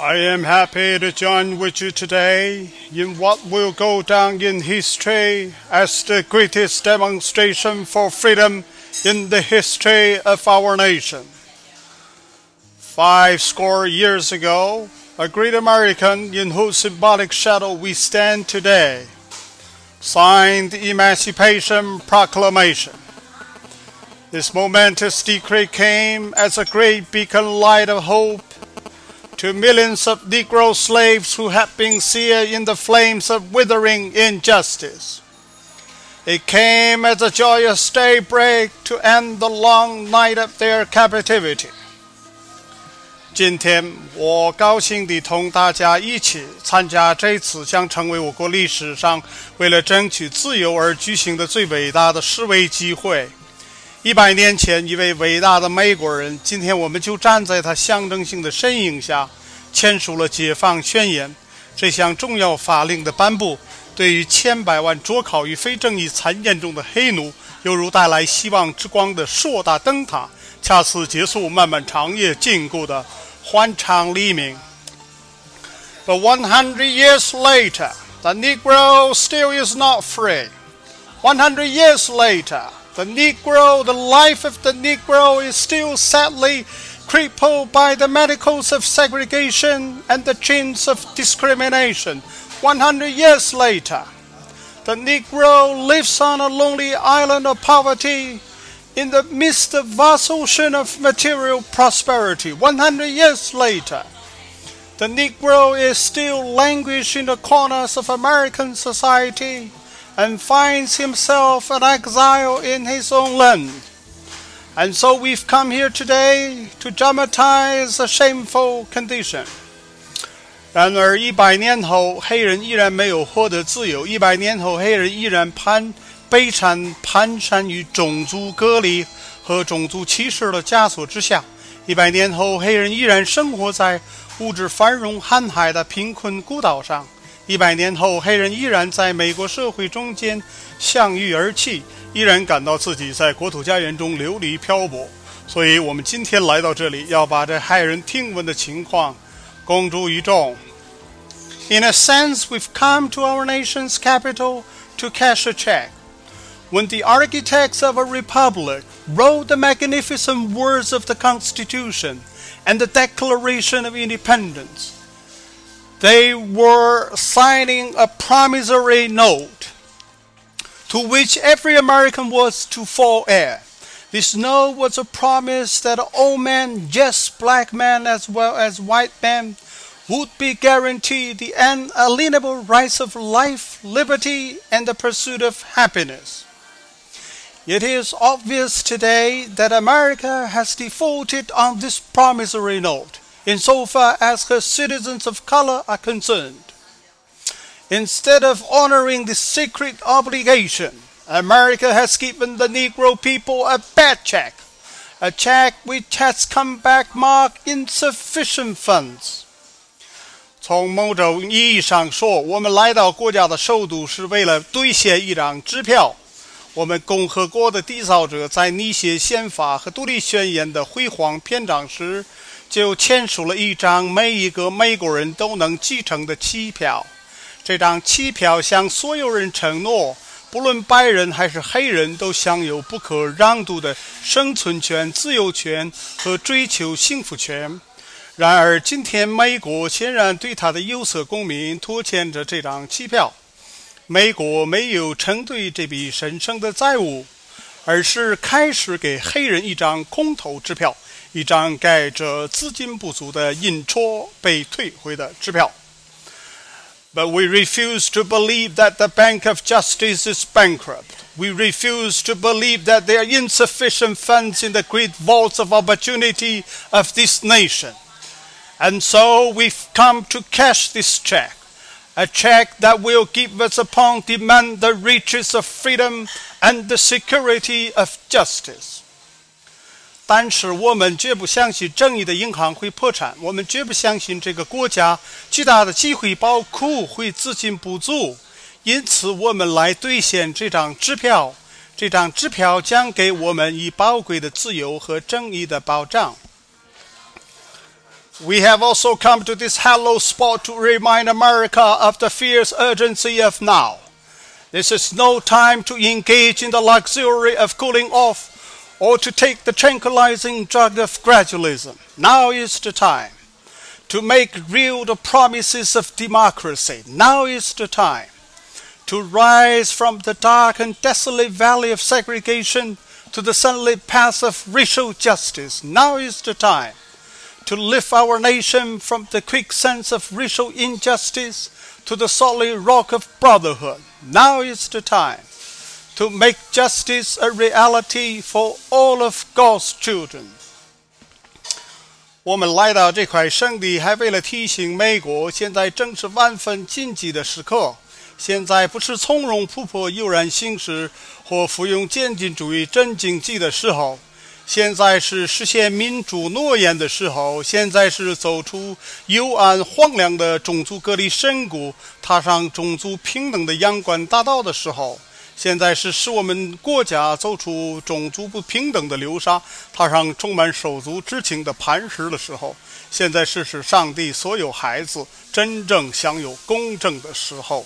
I am happy to join with you today in what will go down in history as the greatest demonstration for freedom in the history of our nation. Five score years ago, a great American in whose symbolic shadow we stand today signed the Emancipation Proclamation. This momentous decree came as a great beacon light of hope to millions of Negro slaves who had been seared in the flames of withering injustice. It came as a joyous daybreak to end the long night of their captivity. 今天，我高兴地同大家一起参加这次将成为我国历史上为了争取自由而举行的最伟大的示威集会。 一百年前，一位伟大的美国人，今天我们就站在他象征性的身影下，签署了《解放宣言》这项重要法令的颁布，对于千百万捉考于非正义残烟中的黑奴，犹如带来希望之光的硕大灯塔，恰似结束漫漫长夜禁锢的。欢畅黎明。But one hundred years later, the Negro still is not free. One hundred years later, the Negro, the life of the Negro is still sadly crippled by the manacles of segregation and the chains of discrimination. 100 years later, the Negro lives on a lonely island of poverty in the midst of vast ocean of material prosperity. 100 years later, the Negro is still languishing in the corners of American society and finds himself an exile in his own land. And so we've come here today to dramatize a shameful condition. 然而，一百年后，黑人依然没有获得自由；一百年后，黑人依然攀悲惨蹒跚于种族隔离和种族歧视的枷锁之下。一百年后，黑人依然生活在物质繁荣瀚海的贫困孤岛上。一百年后，黑人依然在美国社会中间向欲而泣，依然感到自己在国土家园中流离漂泊。所以，我们今天来到这里，要把这骇人听闻的情况公诸于众。In a sense, we've come to our nation's capital to cash a check. when the architects of a republic wrote the magnificent words of the Constitution and the Declaration of Independence, they were signing a promissory note to which every American was to fall heir. This note was a promise that all men, yes, black men as well as white men, would be guaranteed the unalienable rights of life, liberty, and the pursuit of happiness. It is obvious today that America has defaulted on this promissory note insofar as her citizens of color are concerned. Instead of honoring this sacred obligation, America has given the Negro people a bad check, a check which has come back marked insufficient funds. 从某种意义上说，我们来到国家的首都是为了兑现一张支票。我们共和国的缔造者在拟写宪法和独立宣言的辉煌篇章时， 就签署了一张每一个美国人都能继承的期票。这张期票向所有人承诺，不论白人还是黑人，都享有不可让渡的生存权、自由权和追求幸福权。然而，今天美国显然对他的有色公民拖欠着这张期票。美国没有承兑这笔神圣的债务，而是开始给黑人一张空头支票，一张盖着资金不足的印戳被退回的支票。But we refuse to believe that the Bank of Justice is bankrupt. We refuse to believe that there are insufficient funds in the great vaults of opportunity of this nation. And so we've come to cash this check a check that will give us upon demand the riches of freedom and the security of justice. 但是我们绝不相信正义的银行会破产，我们绝不相信这个国家巨大的机会宝库会资金不足，因此我们来兑现这张支票。这张支票将给我们以宝贵的自由和正义的保障。 We have also come to this hallowed spot to remind America of the fierce urgency of now. This is no time to engage in the luxury of cooling off or to take the tranquilizing drug of gradualism. Now is the time to make real the promises of democracy. Now is the time to rise from the dark and desolate valley of segregation to the sunlit path of racial justice. Now is the time to lift our nation from the quicksand of racial injustice to the solid rock of brotherhood. Now is the time to make justice a reality for all of God's children. 我们来到这块圣地，还为了提醒美国，现在正是万分紧急的时刻。现在不是从容不迫、悠然行事或服用渐进主义镇静剂的时候。现在是实现民主诺言的时候，现在是走出幽暗荒凉的种族隔离深谷，踏上种族平等的阳关大道的时候，现在是使我们国家走出种族不平等的流沙，踏上充满手足之情的磐石的时候，现在是使上帝所有孩子真正享有公正的时候。